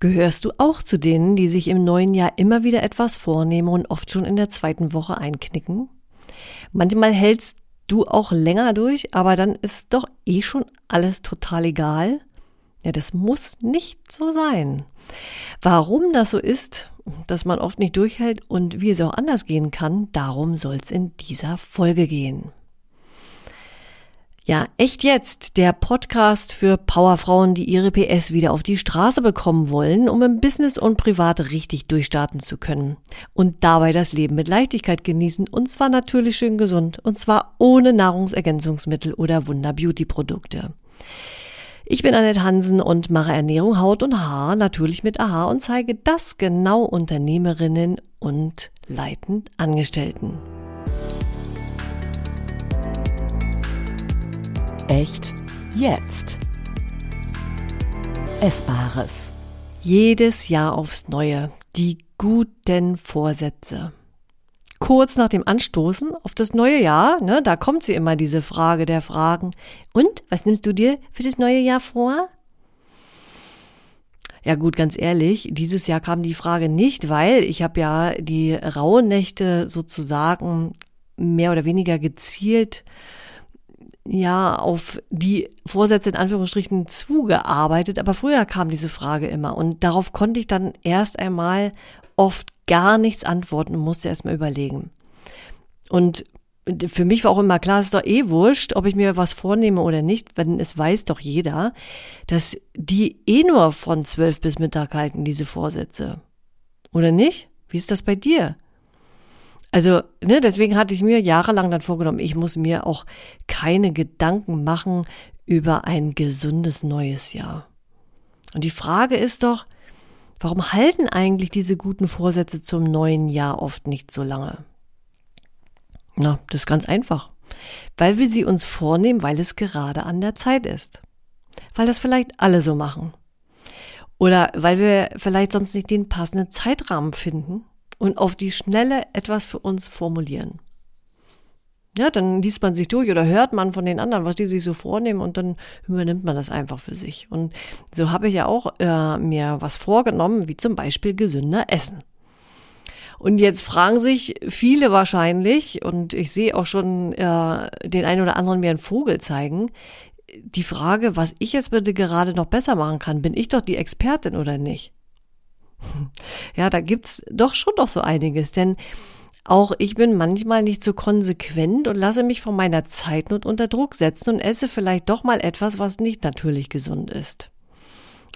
Gehörst du auch zu denen, die sich im neuen Jahr immer wieder etwas vornehmen und oft schon in der zweiten Woche einknicken? Manchmal hältst du auch länger durch, aber dann ist doch eh schon alles total egal. Ja, das muss nicht so sein. Warum das so ist, dass man oft nicht durchhält und wie es auch anders gehen kann, darum soll es in dieser Folge gehen. Ja, echt jetzt, der Podcast für Powerfrauen, die ihre PS wieder auf die Straße bekommen wollen, um im Business und privat richtig durchstarten zu können. Und dabei das Leben mit Leichtigkeit genießen und zwar natürlich schön gesund und zwar ohne Nahrungsergänzungsmittel oder Wunder-Beauty-Produkte. Ich bin Annette Hansen und mache Ernährung, Haut und Haar natürlich mit AHA und zeige das genau Unternehmerinnen und leitend Angestellten. Echt jetzt. Essbares. Jedes Jahr aufs Neue. Die guten Vorsätze. Kurz nach dem Anstoßen auf das neue Jahr, ne, da kommt sie immer diese Frage der Fragen. Und, was nimmst du dir für das neue Jahr vor? Ja gut, ganz ehrlich, dieses Jahr kam die Frage nicht, weil ich habe ja die Rauhnächte sozusagen mehr oder weniger gezielt ja auf die Vorsätze in Anführungsstrichen zugearbeitet, aber früher kam diese Frage immer und darauf konnte ich dann erst einmal oft gar nichts antworten und musste erst mal überlegen. Und für mich war auch immer klar, es ist doch eh wurscht, ob ich mir was vornehme oder nicht, wenn es weiß doch jeder, dass die eh nur von zwölf bis Mittag halten, diese Vorsätze. Oder nicht? Wie ist das bei dir? Also, ne, deswegen hatte ich mir jahrelang dann vorgenommen, ich muss mir auch keine Gedanken machen über ein gesundes neues Jahr. Und die Frage ist doch, warum halten eigentlich diese guten Vorsätze zum neuen Jahr oft nicht so lange? Na, das ist ganz einfach. Weil wir sie uns vornehmen, weil es gerade an der Zeit ist. Weil das vielleicht alle so machen. Oder weil wir vielleicht sonst nicht den passenden Zeitrahmen finden und auf die Schnelle etwas für uns formulieren. Ja, dann liest man sich durch oder hört man von den anderen, was die sich so vornehmen und dann übernimmt man das einfach für sich. Und so habe ich ja auch äh, mir was vorgenommen, wie zum Beispiel gesünder Essen. Und jetzt fragen sich viele wahrscheinlich, und ich sehe auch schon äh, den einen oder anderen mir einen Vogel zeigen, die Frage, was ich jetzt bitte gerade noch besser machen kann, bin ich doch die Expertin oder nicht? Ja, da gibt's doch schon noch so einiges, denn auch ich bin manchmal nicht so konsequent und lasse mich von meiner Zeitnot unter Druck setzen und esse vielleicht doch mal etwas, was nicht natürlich gesund ist.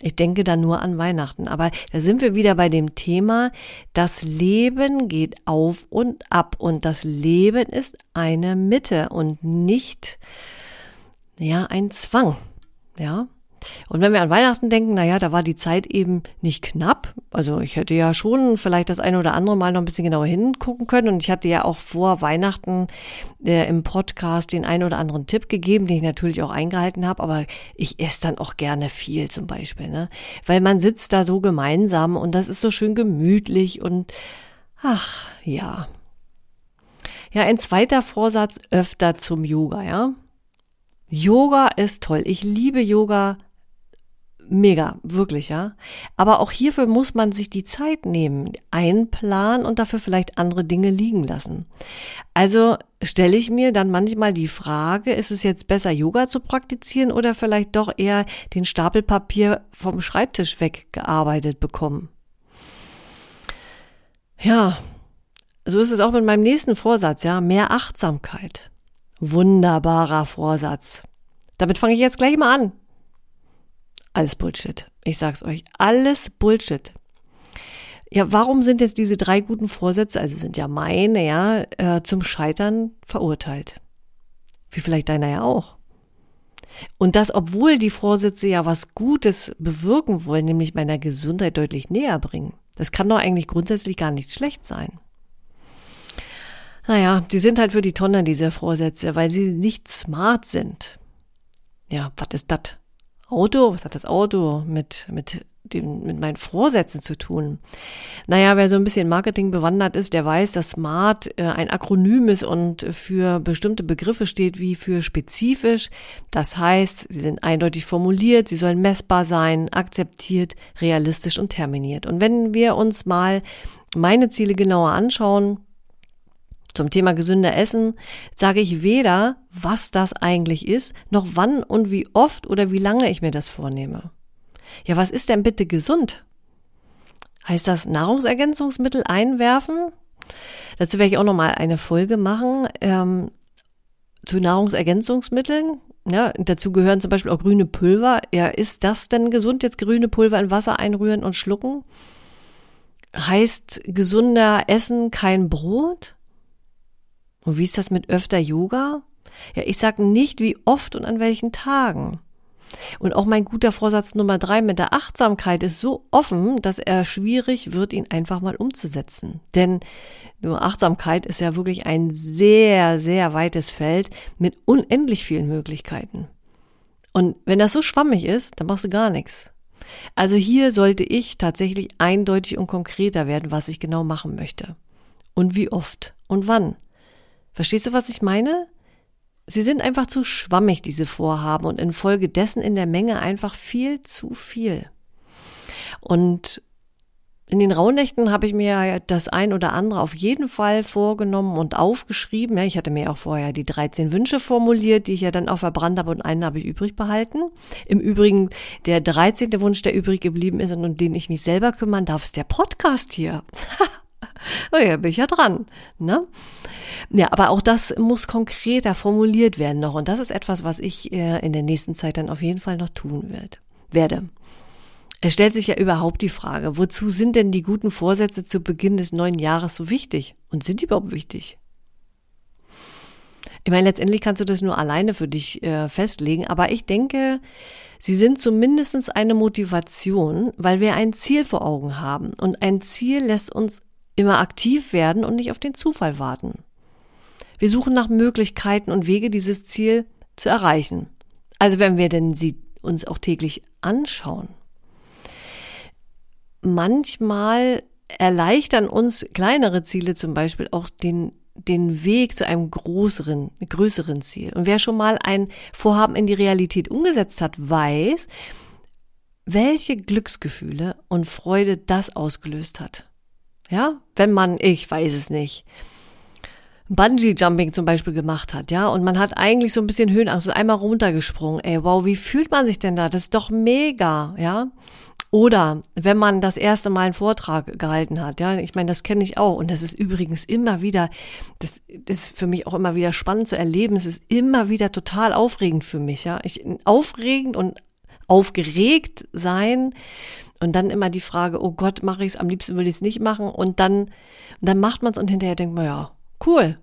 Ich denke da nur an Weihnachten, aber da sind wir wieder bei dem Thema, das Leben geht auf und ab und das Leben ist eine Mitte und nicht, ja, ein Zwang. Ja, und wenn wir an Weihnachten denken, naja, da war die Zeit eben nicht knapp. Also ich hätte ja schon vielleicht das eine oder andere Mal noch ein bisschen genauer hingucken können. Und ich hatte ja auch vor Weihnachten äh, im Podcast den einen oder anderen Tipp gegeben, den ich natürlich auch eingehalten habe. Aber ich esse dann auch gerne viel zum Beispiel, ne? Weil man sitzt da so gemeinsam und das ist so schön gemütlich und ach ja. Ja, ein zweiter Vorsatz öfter zum Yoga, ja. Yoga ist toll. Ich liebe Yoga mega, wirklich, ja. Aber auch hierfür muss man sich die Zeit nehmen, einplanen und dafür vielleicht andere Dinge liegen lassen. Also stelle ich mir dann manchmal die Frage, ist es jetzt besser, Yoga zu praktizieren oder vielleicht doch eher den Stapel Papier vom Schreibtisch weggearbeitet bekommen? Ja, so ist es auch mit meinem nächsten Vorsatz, ja, mehr Achtsamkeit. Wunderbarer Vorsatz. Damit fange ich jetzt gleich mal an. Alles Bullshit. Ich sag's euch. Alles Bullshit. Ja, warum sind jetzt diese drei guten Vorsätze, also sind ja meine, ja, äh, zum Scheitern verurteilt? Wie vielleicht deiner ja auch. Und das, obwohl die Vorsätze ja was Gutes bewirken wollen, nämlich meiner Gesundheit deutlich näher bringen. Das kann doch eigentlich grundsätzlich gar nicht schlecht sein. Naja, die sind halt für die Tonne, diese Vorsätze, weil sie nicht smart sind. Ja, was ist das? Auto? Was hat das Auto mit, mit dem, mit meinen Vorsätzen zu tun? Naja, wer so ein bisschen Marketing bewandert ist, der weiß, dass SMART äh, ein Akronym ist und für bestimmte Begriffe steht wie für spezifisch. Das heißt, sie sind eindeutig formuliert, sie sollen messbar sein, akzeptiert, realistisch und terminiert. Und wenn wir uns mal meine Ziele genauer anschauen, zum Thema gesünder Essen sage ich weder, was das eigentlich ist, noch wann und wie oft oder wie lange ich mir das vornehme. Ja, was ist denn bitte gesund? Heißt das Nahrungsergänzungsmittel einwerfen? Dazu werde ich auch nochmal eine Folge machen ähm, zu Nahrungsergänzungsmitteln. Ja, dazu gehören zum Beispiel auch grüne Pulver. Ja, ist das denn gesund, jetzt grüne Pulver in Wasser einrühren und schlucken? Heißt gesunder Essen kein Brot? Und wie ist das mit öfter Yoga? Ja, ich sage nicht, wie oft und an welchen Tagen. Und auch mein guter Vorsatz Nummer drei mit der Achtsamkeit ist so offen, dass er schwierig wird, ihn einfach mal umzusetzen. Denn nur Achtsamkeit ist ja wirklich ein sehr, sehr weites Feld mit unendlich vielen Möglichkeiten. Und wenn das so schwammig ist, dann machst du gar nichts. Also hier sollte ich tatsächlich eindeutig und konkreter werden, was ich genau machen möchte. Und wie oft und wann. Verstehst du, was ich meine? Sie sind einfach zu schwammig, diese Vorhaben, und infolgedessen in der Menge einfach viel zu viel. Und in den Rauhnächten habe ich mir das ein oder andere auf jeden Fall vorgenommen und aufgeschrieben. ich hatte mir auch vorher die 13 Wünsche formuliert, die ich ja dann auch verbrannt habe und einen habe ich übrig behalten. Im Übrigen, der 13. Wunsch, der übrig geblieben ist und um den ich mich selber kümmern darf, ist der Podcast hier. oh ja, bin ich ja dran. Ne? Ja, aber auch das muss konkreter formuliert werden noch. Und das ist etwas, was ich äh, in der nächsten Zeit dann auf jeden Fall noch tun wird, werde. Es stellt sich ja überhaupt die Frage, wozu sind denn die guten Vorsätze zu Beginn des neuen Jahres so wichtig? Und sind die überhaupt wichtig? Ich meine, letztendlich kannst du das nur alleine für dich äh, festlegen, aber ich denke, sie sind zumindest eine Motivation, weil wir ein Ziel vor Augen haben. Und ein Ziel lässt uns immer aktiv werden und nicht auf den Zufall warten. Wir suchen nach Möglichkeiten und Wege, dieses Ziel zu erreichen. Also wenn wir denn sie uns auch täglich anschauen. Manchmal erleichtern uns kleinere Ziele zum Beispiel auch den, den Weg zu einem größeren, größeren Ziel. Und wer schon mal ein Vorhaben in die Realität umgesetzt hat, weiß, welche Glücksgefühle und Freude das ausgelöst hat. Ja, wenn man, ich weiß es nicht, Bungee-Jumping zum Beispiel gemacht hat, ja, und man hat eigentlich so ein bisschen Höhenangst, und einmal runtergesprungen, ey, wow, wie fühlt man sich denn da? Das ist doch mega, ja. Oder wenn man das erste Mal einen Vortrag gehalten hat, ja, ich meine, das kenne ich auch und das ist übrigens immer wieder, das, das ist für mich auch immer wieder spannend zu erleben. Es ist immer wieder total aufregend für mich, ja. Ich, aufregend und aufgeregt sein und dann immer die Frage, oh Gott, mache ich es, am liebsten will ich es nicht machen und dann, dann macht man es und hinterher denkt man, ja, cool.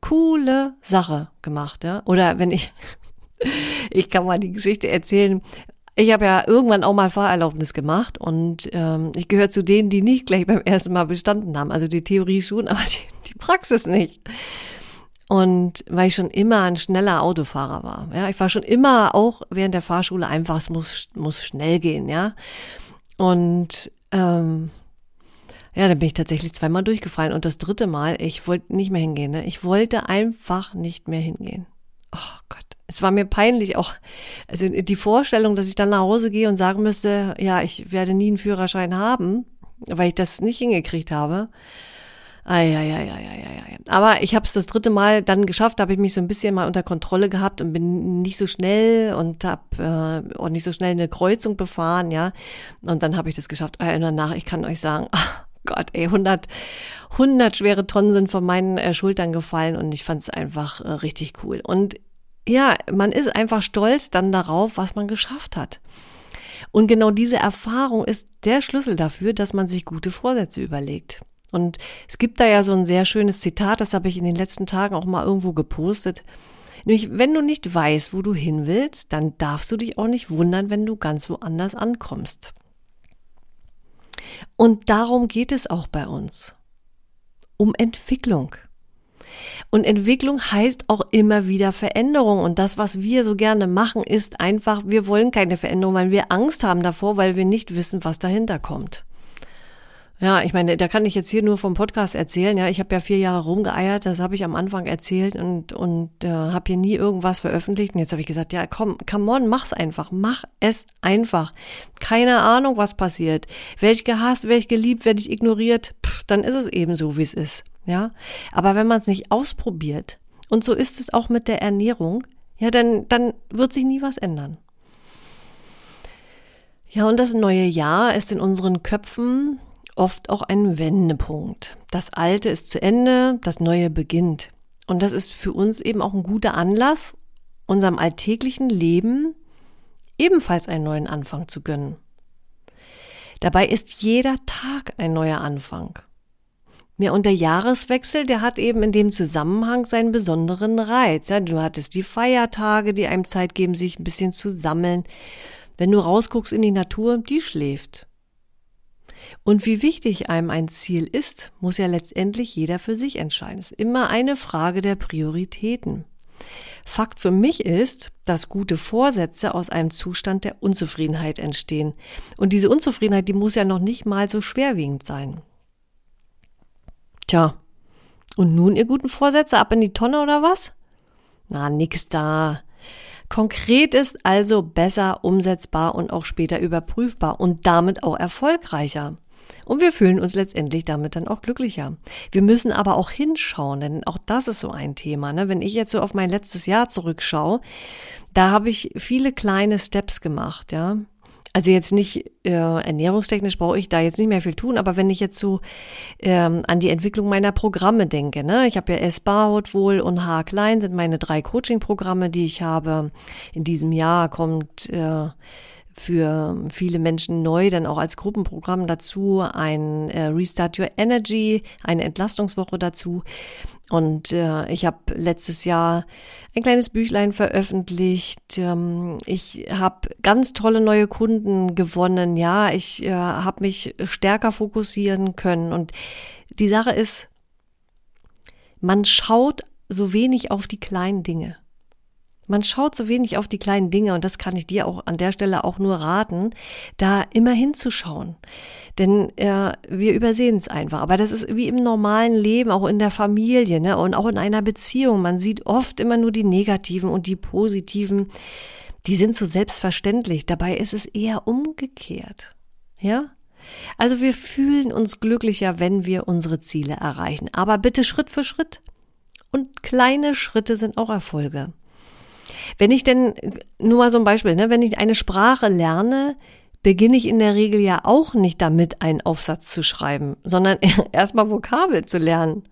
Coole Sache gemacht, ja. Oder wenn ich, ich kann mal die Geschichte erzählen. Ich habe ja irgendwann auch mal Fahrerlaubnis gemacht und ähm, ich gehöre zu denen, die nicht gleich beim ersten Mal bestanden haben. Also die Theorie schon, aber die, die Praxis nicht. Und weil ich schon immer ein schneller Autofahrer war. Ja, ich war schon immer auch während der Fahrschule einfach, es muss, muss schnell gehen, ja. Und ähm, ja, dann bin ich tatsächlich zweimal durchgefallen und das dritte Mal, ich wollte nicht mehr hingehen. Ne? Ich wollte einfach nicht mehr hingehen. Oh Gott, es war mir peinlich auch. Also die Vorstellung, dass ich dann nach Hause gehe und sagen müsste, ja, ich werde nie einen Führerschein haben, weil ich das nicht hingekriegt habe. Eieieiei. Aber ich habe es das dritte Mal dann geschafft, da habe ich mich so ein bisschen mal unter Kontrolle gehabt und bin nicht so schnell und habe äh, auch nicht so schnell eine Kreuzung befahren, ja. Und dann habe ich das geschafft. Und danach, ich kann euch sagen, ach, Gott, ey, 100, 100 schwere Tonnen sind von meinen äh, Schultern gefallen und ich fand es einfach äh, richtig cool. Und ja, man ist einfach stolz dann darauf, was man geschafft hat. Und genau diese Erfahrung ist der Schlüssel dafür, dass man sich gute Vorsätze überlegt. Und es gibt da ja so ein sehr schönes Zitat, das habe ich in den letzten Tagen auch mal irgendwo gepostet. Nämlich, wenn du nicht weißt, wo du hin willst, dann darfst du dich auch nicht wundern, wenn du ganz woanders ankommst. Und darum geht es auch bei uns. Um Entwicklung. Und Entwicklung heißt auch immer wieder Veränderung. Und das, was wir so gerne machen, ist einfach, wir wollen keine Veränderung, weil wir Angst haben davor, weil wir nicht wissen, was dahinter kommt. Ja, ich meine, da kann ich jetzt hier nur vom Podcast erzählen. Ja, ich habe ja vier Jahre rumgeeiert, das habe ich am Anfang erzählt und und äh, habe hier nie irgendwas veröffentlicht. Und jetzt habe ich gesagt, ja, komm, come on, mach's einfach, mach es einfach. Keine Ahnung, was passiert. Werde ich gehasst, werde ich geliebt, werde ich ignoriert, Pff, dann ist es eben so, wie es ist. Ja, aber wenn man es nicht ausprobiert und so ist es auch mit der Ernährung, ja, dann dann wird sich nie was ändern. Ja, und das neue Jahr ist in unseren Köpfen oft auch ein Wendepunkt. Das Alte ist zu Ende, das Neue beginnt. Und das ist für uns eben auch ein guter Anlass, unserem alltäglichen Leben ebenfalls einen neuen Anfang zu gönnen. Dabei ist jeder Tag ein neuer Anfang. Ja, und der Jahreswechsel, der hat eben in dem Zusammenhang seinen besonderen Reiz. Ja, du hattest die Feiertage, die einem Zeit geben, sich ein bisschen zu sammeln. Wenn du rausguckst in die Natur, die schläft. Und wie wichtig einem ein Ziel ist, muss ja letztendlich jeder für sich entscheiden. Es ist immer eine Frage der Prioritäten. Fakt für mich ist, dass gute Vorsätze aus einem Zustand der Unzufriedenheit entstehen. Und diese Unzufriedenheit, die muss ja noch nicht mal so schwerwiegend sein. Tja, und nun ihr guten Vorsätze ab in die Tonne oder was? Na, nix da. Konkret ist also besser umsetzbar und auch später überprüfbar und damit auch erfolgreicher. Und wir fühlen uns letztendlich damit dann auch glücklicher. Wir müssen aber auch hinschauen, denn auch das ist so ein Thema. Ne? Wenn ich jetzt so auf mein letztes Jahr zurückschaue, da habe ich viele kleine Steps gemacht, ja. Also jetzt nicht äh, ernährungstechnisch brauche ich da jetzt nicht mehr viel tun, aber wenn ich jetzt so ähm, an die Entwicklung meiner Programme denke, ne, ich habe ja S-Bar, Wohl und H klein sind meine drei Coaching-Programme, die ich habe. In diesem Jahr kommt äh, für viele Menschen neu, dann auch als Gruppenprogramm dazu, ein äh, Restart Your Energy, eine Entlastungswoche dazu. Und äh, ich habe letztes Jahr ein kleines Büchlein veröffentlicht. Ähm, ich habe ganz tolle neue Kunden gewonnen. Ja, ich äh, habe mich stärker fokussieren können. Und die Sache ist, man schaut so wenig auf die kleinen Dinge. Man schaut so wenig auf die kleinen Dinge und das kann ich dir auch an der Stelle auch nur raten, da immer hinzuschauen. Denn äh, wir übersehen es einfach. Aber das ist wie im normalen Leben, auch in der Familie ne? und auch in einer Beziehung. Man sieht oft immer nur die negativen und die positiven. Die sind so selbstverständlich. Dabei ist es eher umgekehrt. Ja? Also wir fühlen uns glücklicher, wenn wir unsere Ziele erreichen. Aber bitte Schritt für Schritt. Und kleine Schritte sind auch Erfolge. Wenn ich denn, nur mal so ein Beispiel, ne, wenn ich eine Sprache lerne, beginne ich in der Regel ja auch nicht damit, einen Aufsatz zu schreiben, sondern erstmal Vokabel zu lernen.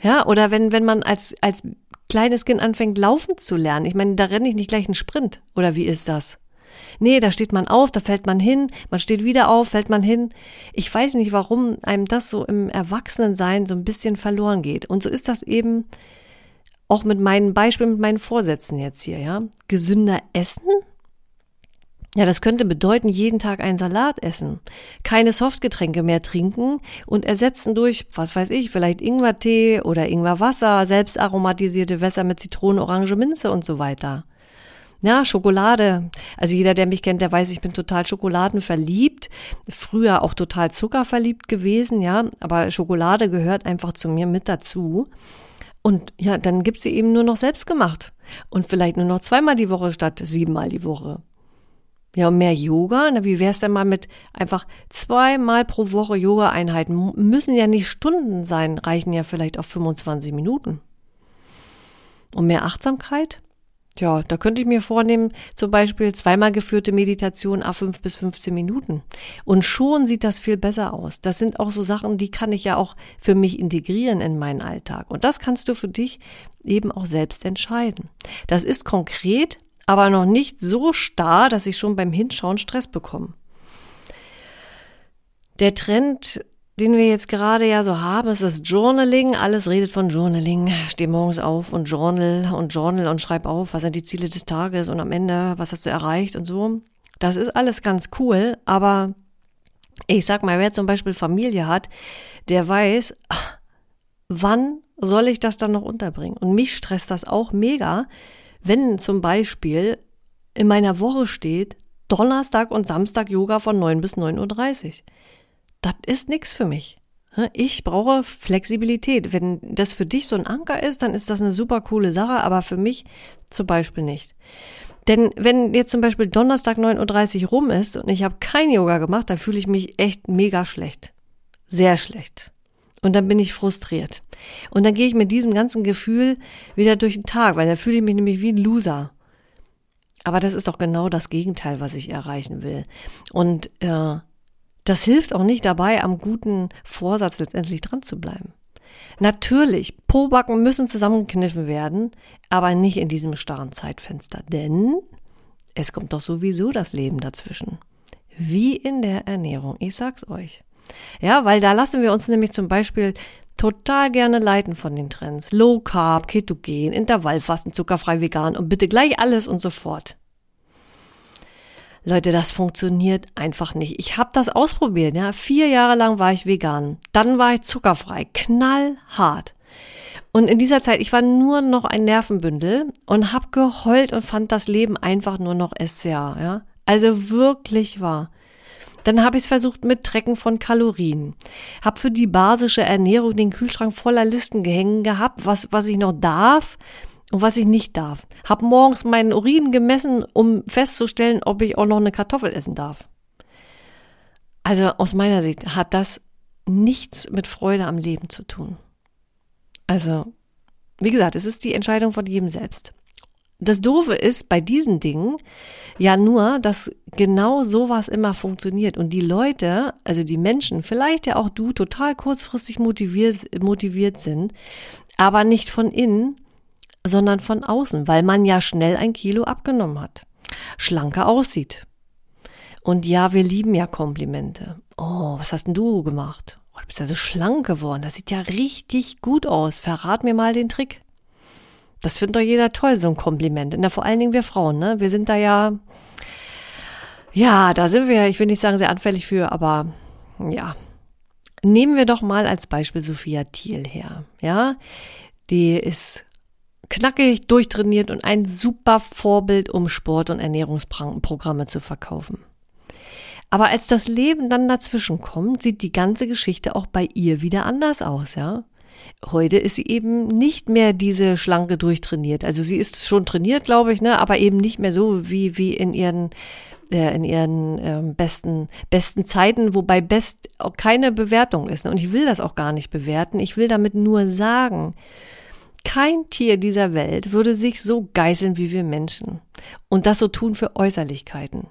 Ja, oder wenn, wenn man als, als kleines Kind anfängt, laufen zu lernen. Ich meine, da renne ich nicht gleich einen Sprint. Oder wie ist das? Nee, da steht man auf, da fällt man hin, man steht wieder auf, fällt man hin. Ich weiß nicht, warum einem das so im Erwachsenensein so ein bisschen verloren geht. Und so ist das eben auch mit meinen Beispielen, mit meinen Vorsätzen jetzt hier, ja. Gesünder essen? Ja, das könnte bedeuten, jeden Tag einen Salat essen, keine Softgetränke mehr trinken und ersetzen durch, was weiß ich, vielleicht Ingwertee oder Ingwerwasser, selbst aromatisierte Wässer mit Zitrone, Orange, Minze und so weiter. Ja, Schokolade. Also jeder, der mich kennt, der weiß, ich bin total schokoladenverliebt. Früher auch total zuckerverliebt gewesen, ja. Aber Schokolade gehört einfach zu mir mit dazu. Und ja, dann gibt sie eben nur noch selbst gemacht. Und vielleicht nur noch zweimal die Woche statt siebenmal die Woche. Ja, und mehr Yoga? Na, wie wär's denn mal mit einfach zweimal pro Woche Yoga-Einheiten? Müssen ja nicht Stunden sein, reichen ja vielleicht auch 25 Minuten. Und mehr Achtsamkeit? Tja, da könnte ich mir vornehmen, zum Beispiel zweimal geführte Meditation a 5 bis 15 Minuten. Und schon sieht das viel besser aus. Das sind auch so Sachen, die kann ich ja auch für mich integrieren in meinen Alltag. Und das kannst du für dich eben auch selbst entscheiden. Das ist konkret, aber noch nicht so starr, dass ich schon beim Hinschauen Stress bekomme. Der Trend den wir jetzt gerade ja so haben, ist das Journaling. Alles redet von Journaling. Steh morgens auf und journal und journal und schreib auf, was sind die Ziele des Tages und am Ende, was hast du erreicht und so. Das ist alles ganz cool, aber Ich sag mal, wer zum Beispiel Familie hat, der weiß, wann soll ich das dann noch unterbringen? Und mich stresst das auch mega, wenn zum Beispiel in meiner Woche steht, Donnerstag und Samstag Yoga von 9 bis 9.30 Uhr. Das ist nichts für mich. Ich brauche Flexibilität. Wenn das für dich so ein Anker ist, dann ist das eine super coole Sache, aber für mich zum Beispiel nicht. Denn wenn jetzt zum Beispiel Donnerstag 9.30 Uhr rum ist und ich habe kein Yoga gemacht, dann fühle ich mich echt mega schlecht. Sehr schlecht. Und dann bin ich frustriert. Und dann gehe ich mit diesem ganzen Gefühl wieder durch den Tag, weil dann fühle ich mich nämlich wie ein Loser. Aber das ist doch genau das Gegenteil, was ich erreichen will. Und äh, das hilft auch nicht dabei, am guten Vorsatz letztendlich dran zu bleiben. Natürlich, Pobacken müssen zusammengekniffen werden, aber nicht in diesem starren Zeitfenster, denn es kommt doch sowieso das Leben dazwischen. Wie in der Ernährung, ich sag's euch. Ja, weil da lassen wir uns nämlich zum Beispiel total gerne leiten von den Trends. Low Carb, Ketogen, Intervallfasten, zuckerfrei vegan und bitte gleich alles und so fort. Leute, das funktioniert einfach nicht. Ich habe das ausprobiert, ja. Vier Jahre lang war ich vegan. Dann war ich zuckerfrei. Knallhart. Und in dieser Zeit, ich war nur noch ein Nervenbündel und hab geheult und fand das Leben einfach nur noch SCA, ja. Also wirklich wahr. Dann habe ich es versucht mit Trecken von Kalorien. Hab für die basische Ernährung den Kühlschrank voller Listen gehängt gehabt, was, was ich noch darf und was ich nicht darf. Hab morgens meinen Urin gemessen, um festzustellen, ob ich auch noch eine Kartoffel essen darf. Also aus meiner Sicht hat das nichts mit Freude am Leben zu tun. Also, wie gesagt, es ist die Entscheidung von jedem selbst. Das Doofe ist bei diesen Dingen ja nur, dass genau sowas immer funktioniert und die Leute, also die Menschen, vielleicht ja auch du, total kurzfristig motiviert, motiviert sind, aber nicht von innen, sondern von außen, weil man ja schnell ein Kilo abgenommen hat, schlanker aussieht. Und ja, wir lieben ja Komplimente. Oh, was hast denn du gemacht? Oh, du bist ja so schlank geworden. Das sieht ja richtig gut aus. Verrat mir mal den Trick. Das findet doch jeder toll, so ein Kompliment. Und vor allen Dingen wir Frauen, ne? Wir sind da ja, ja, da sind wir, ich will nicht sagen sehr anfällig für, aber ja. Nehmen wir doch mal als Beispiel Sophia Thiel her, ja? Die ist knackig, durchtrainiert und ein super Vorbild, um Sport- und Ernährungsprogramme zu verkaufen. Aber als das Leben dann dazwischen kommt, sieht die ganze Geschichte auch bei ihr wieder anders aus, ja? Heute ist sie eben nicht mehr diese schlanke durchtrainiert. Also sie ist schon trainiert, glaube ich, ne, aber eben nicht mehr so wie wie in ihren äh, in ihren ähm, besten besten Zeiten, wobei best auch keine Bewertung ist. Ne? Und ich will das auch gar nicht bewerten. Ich will damit nur sagen, kein Tier dieser Welt würde sich so geißeln wie wir Menschen und das so tun für Äußerlichkeiten.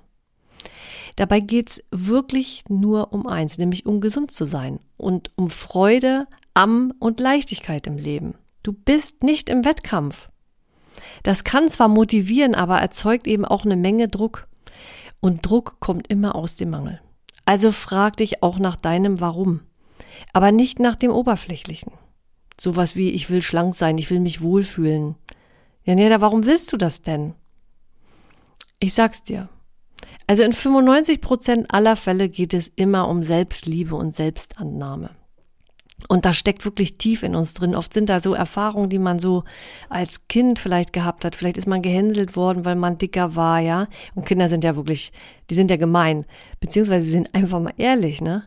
Dabei geht's wirklich nur um eins, nämlich um gesund zu sein und um Freude am und Leichtigkeit im Leben. Du bist nicht im Wettkampf. Das kann zwar motivieren, aber erzeugt eben auch eine Menge Druck. Und Druck kommt immer aus dem Mangel. Also frag dich auch nach deinem Warum, aber nicht nach dem Oberflächlichen. Sowas wie, ich will schlank sein, ich will mich wohlfühlen. Ja, nee, warum willst du das denn? Ich sag's dir. Also in 95 Prozent aller Fälle geht es immer um Selbstliebe und Selbstannahme. Und das steckt wirklich tief in uns drin. Oft sind da so Erfahrungen, die man so als Kind vielleicht gehabt hat. Vielleicht ist man gehänselt worden, weil man dicker war, ja. Und Kinder sind ja wirklich, die sind ja gemein. Beziehungsweise sind einfach mal ehrlich, ne?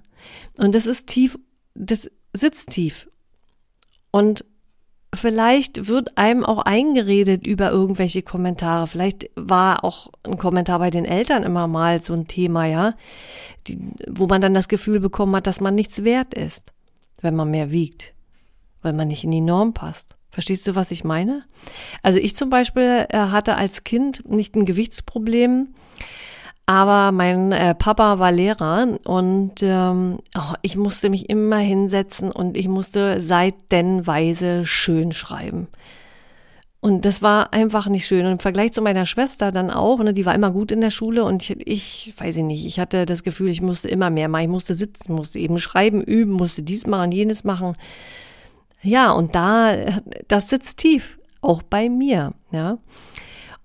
Und das ist tief, das sitzt tief. Und vielleicht wird einem auch eingeredet über irgendwelche Kommentare. Vielleicht war auch ein Kommentar bei den Eltern immer mal so ein Thema, ja, die, wo man dann das Gefühl bekommen hat, dass man nichts wert ist wenn man mehr wiegt, weil man nicht in die Norm passt. Verstehst du, was ich meine? Also ich zum Beispiel äh, hatte als Kind nicht ein Gewichtsproblem, aber mein äh, Papa war Lehrer und ähm, oh, ich musste mich immer hinsetzen und ich musste seitenweise schön schreiben. Und das war einfach nicht schön. Und im Vergleich zu meiner Schwester dann auch, ne, die war immer gut in der Schule und ich, ich weiß ich nicht, ich hatte das Gefühl, ich musste immer mehr machen. Ich musste sitzen, musste eben schreiben, üben, musste dies machen, jenes machen. Ja, und da, das sitzt tief, auch bei mir, ja.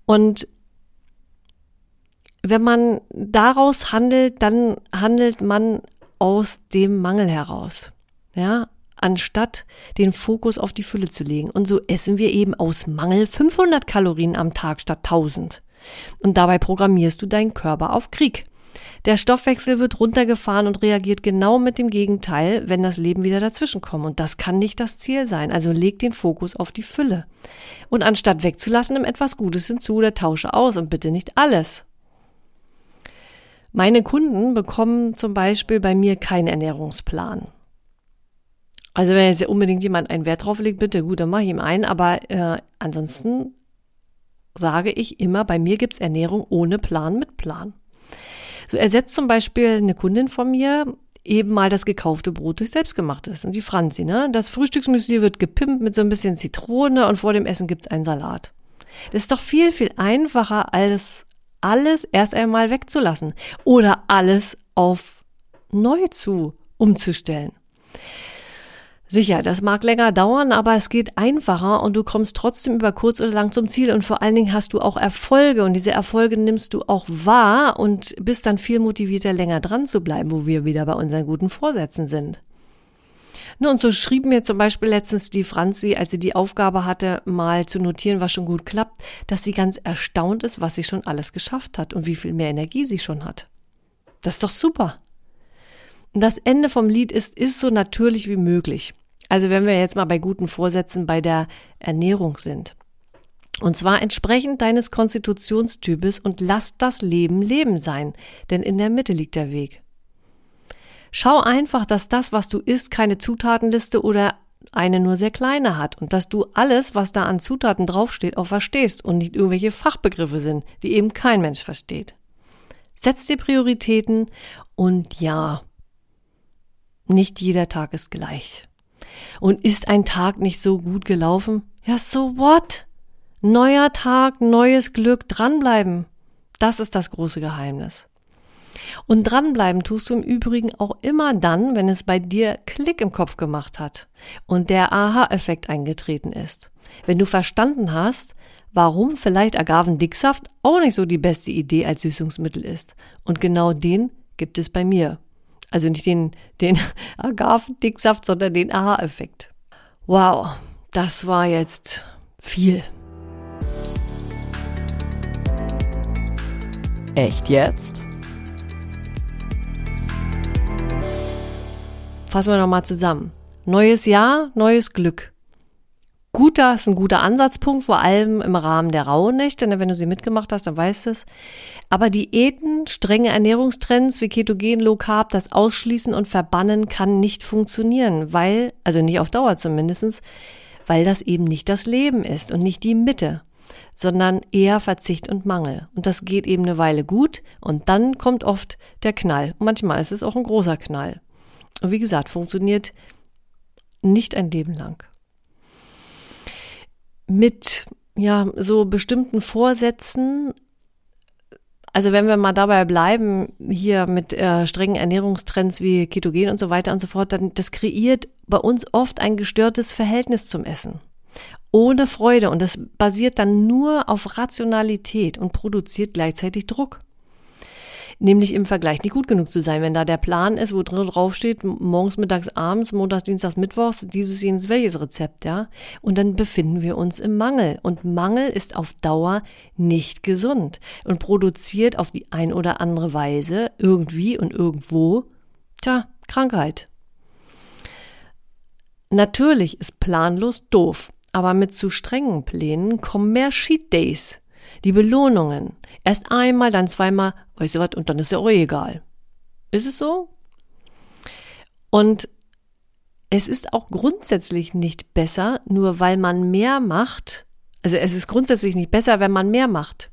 Und wenn man daraus handelt, dann handelt man aus dem Mangel heraus. Ja, anstatt den Fokus auf die Fülle zu legen. Und so essen wir eben aus Mangel 500 Kalorien am Tag statt 1000. Und dabei programmierst du deinen Körper auf Krieg. Der Stoffwechsel wird runtergefahren und reagiert genau mit dem Gegenteil, wenn das Leben wieder dazwischenkommt. Und das kann nicht das Ziel sein. Also leg den Fokus auf die Fülle. Und anstatt wegzulassen, nimm etwas Gutes hinzu oder tausche aus und bitte nicht alles. Meine Kunden bekommen zum Beispiel bei mir keinen Ernährungsplan. Also wenn jetzt unbedingt jemand einen Wert drauf legt, bitte gut, dann mache ich ihm einen. Aber äh, ansonsten sage ich immer, bei mir gibt's Ernährung ohne Plan mit Plan. So ersetzt zum Beispiel eine Kundin von mir eben mal das gekaufte Brot durch selbstgemachtes. Und die Franzi, ne? Das Frühstücksmüsli wird gepimpt mit so ein bisschen Zitrone und vor dem Essen gibt's einen Salat. Das ist doch viel, viel einfacher, als alles erst einmal wegzulassen oder alles auf neu zu umzustellen. Sicher, das mag länger dauern, aber es geht einfacher und du kommst trotzdem über kurz oder lang zum Ziel und vor allen Dingen hast du auch Erfolge und diese Erfolge nimmst du auch wahr und bist dann viel motivierter länger dran zu bleiben, wo wir wieder bei unseren guten Vorsätzen sind. Nun, und so schrieb mir zum Beispiel letztens die Franzi, als sie die Aufgabe hatte, mal zu notieren, was schon gut klappt, dass sie ganz erstaunt ist, was sie schon alles geschafft hat und wie viel mehr Energie sie schon hat. Das ist doch super. Und das Ende vom Lied ist, ist so natürlich wie möglich. Also wenn wir jetzt mal bei guten Vorsätzen bei der Ernährung sind. Und zwar entsprechend deines Konstitutionstypes und lass das Leben Leben sein, denn in der Mitte liegt der Weg. Schau einfach, dass das, was du isst, keine Zutatenliste oder eine nur sehr kleine hat und dass du alles, was da an Zutaten draufsteht, auch verstehst und nicht irgendwelche Fachbegriffe sind, die eben kein Mensch versteht. Setz dir Prioritäten und ja, nicht jeder Tag ist gleich. Und ist ein Tag nicht so gut gelaufen? Ja, so what? Neuer Tag, neues Glück, dranbleiben. Das ist das große Geheimnis. Und dranbleiben tust du im Übrigen auch immer dann, wenn es bei dir Klick im Kopf gemacht hat und der Aha-Effekt eingetreten ist. Wenn du verstanden hast, warum vielleicht Agavendicksaft auch nicht so die beste Idee als Süßungsmittel ist. Und genau den gibt es bei mir. Also nicht den, den Agavendicksaft, sondern den Aha-Effekt. Wow, das war jetzt viel. Echt jetzt? Fassen wir nochmal zusammen. Neues Jahr, neues Glück. Guter ist ein guter Ansatzpunkt, vor allem im Rahmen der Rauhnächte, denn wenn du sie mitgemacht hast, dann weißt du es. Aber Diäten, strenge Ernährungstrends wie Ketogen, Low Carb, das Ausschließen und Verbannen kann nicht funktionieren, weil, also nicht auf Dauer zumindestens, weil das eben nicht das Leben ist und nicht die Mitte, sondern eher Verzicht und Mangel. Und das geht eben eine Weile gut und dann kommt oft der Knall. Und manchmal ist es auch ein großer Knall. Und wie gesagt, funktioniert nicht ein Leben lang. Mit ja so bestimmten Vorsätzen also wenn wir mal dabei bleiben, hier mit äh, strengen Ernährungstrends wie Ketogen und so weiter und so fort, dann das kreiert bei uns oft ein gestörtes Verhältnis zum Essen. Ohne Freude. Und das basiert dann nur auf Rationalität und produziert gleichzeitig Druck nämlich im Vergleich nicht gut genug zu sein. Wenn da der Plan ist, wo drin drauf steht, morgens, mittags, abends, montags, dienstags, mittwochs, dieses, jenes, welches Rezept, ja. Und dann befinden wir uns im Mangel. Und Mangel ist auf Dauer nicht gesund und produziert auf die ein oder andere Weise irgendwie und irgendwo, tja, Krankheit. Natürlich ist planlos doof, aber mit zu strengen Plänen kommen mehr Sheet Days. Die Belohnungen. Erst einmal, dann zweimal, weißt du was, und dann ist ja auch egal. Ist es so? Und es ist auch grundsätzlich nicht besser, nur weil man mehr macht. Also es ist grundsätzlich nicht besser, wenn man mehr macht.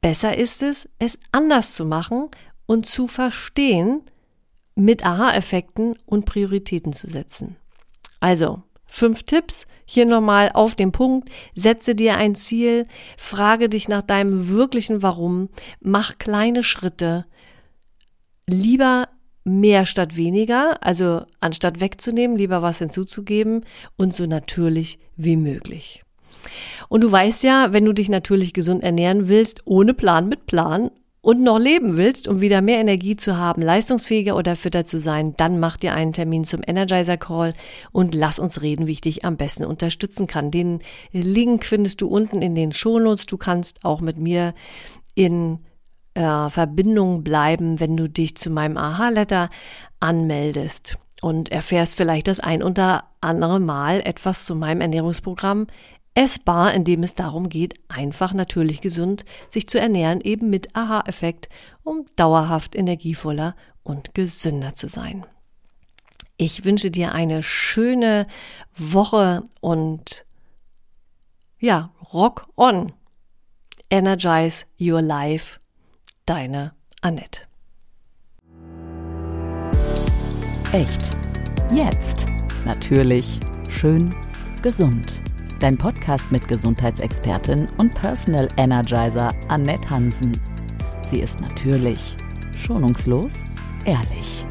Besser ist es, es anders zu machen und zu verstehen, mit Aha-Effekten und Prioritäten zu setzen. Also, Fünf Tipps, hier nochmal auf den Punkt. Setze dir ein Ziel, frage dich nach deinem wirklichen Warum, mach kleine Schritte. Lieber mehr statt weniger, also anstatt wegzunehmen, lieber was hinzuzugeben und so natürlich wie möglich. Und du weißt ja, wenn du dich natürlich gesund ernähren willst, ohne Plan mit Plan, und noch leben willst, um wieder mehr Energie zu haben, leistungsfähiger oder fitter zu sein, dann mach dir einen Termin zum Energizer Call und lass uns reden, wie ich dich am besten unterstützen kann. Den Link findest du unten in den Shownotes. Du kannst auch mit mir in äh, Verbindung bleiben, wenn du dich zu meinem Aha-Letter anmeldest und erfährst vielleicht das ein oder andere Mal etwas zu meinem Ernährungsprogramm essbar, indem es darum geht, einfach natürlich gesund sich zu ernähren, eben mit Aha-Effekt, um dauerhaft energievoller und gesünder zu sein. Ich wünsche dir eine schöne Woche und ja, rock on. Energize your life. Deine Annette. Echt. Jetzt. Natürlich. Schön. Gesund dein Podcast mit Gesundheitsexpertin und Personal Energizer Annette Hansen. Sie ist natürlich, schonungslos, ehrlich.